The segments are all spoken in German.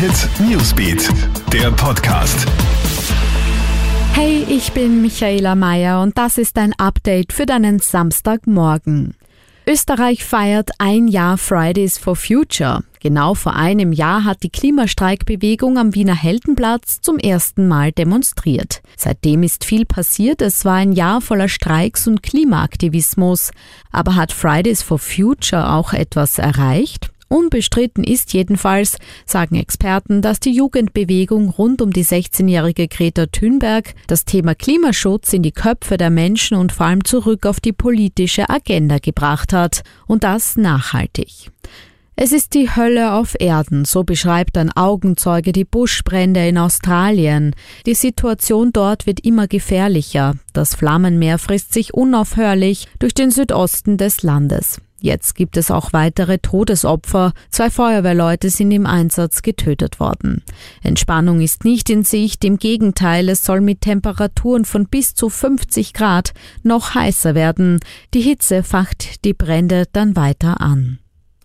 Hit Newsbeat, der Podcast. Hey, ich bin Michaela Mayer und das ist ein Update für deinen Samstagmorgen. Österreich feiert ein Jahr Fridays for Future. Genau vor einem Jahr hat die Klimastreikbewegung am Wiener Heldenplatz zum ersten Mal demonstriert. Seitdem ist viel passiert. Es war ein Jahr voller Streiks und Klimaaktivismus. Aber hat Fridays for Future auch etwas erreicht? Unbestritten ist jedenfalls, sagen Experten, dass die Jugendbewegung rund um die 16-jährige Greta Thunberg das Thema Klimaschutz in die Köpfe der Menschen und vor allem zurück auf die politische Agenda gebracht hat. Und das nachhaltig. Es ist die Hölle auf Erden, so beschreibt ein Augenzeuge die Buschbrände in Australien. Die Situation dort wird immer gefährlicher. Das Flammenmeer frisst sich unaufhörlich durch den Südosten des Landes. Jetzt gibt es auch weitere Todesopfer. Zwei Feuerwehrleute sind im Einsatz getötet worden. Entspannung ist nicht in Sicht, im Gegenteil, es soll mit Temperaturen von bis zu 50 Grad noch heißer werden. Die Hitze facht die Brände dann weiter an.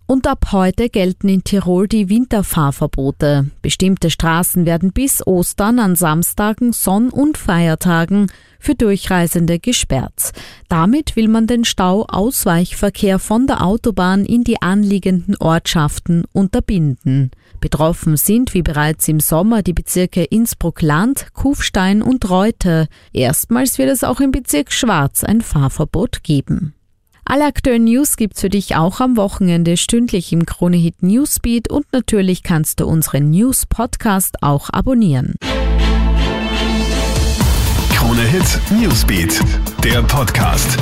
Und ab heute gelten in Tirol die Winterfahrverbote. Bestimmte Straßen werden bis Ostern an Samstagen, Sonn- und Feiertagen für Durchreisende gesperrt. Damit will man den Stau Ausweichverkehr von der Autobahn in die anliegenden Ortschaften unterbinden. Betroffen sind wie bereits im Sommer die Bezirke Innsbruck-Land, Kufstein und Reute. Erstmals wird es auch im Bezirk Schwarz ein Fahrverbot geben. Alle aktuellen News gibt's für dich auch am Wochenende stündlich im Kronehit Newsbeat und natürlich kannst du unseren News Podcast auch abonnieren. Kronehit Newsbeat, der Podcast.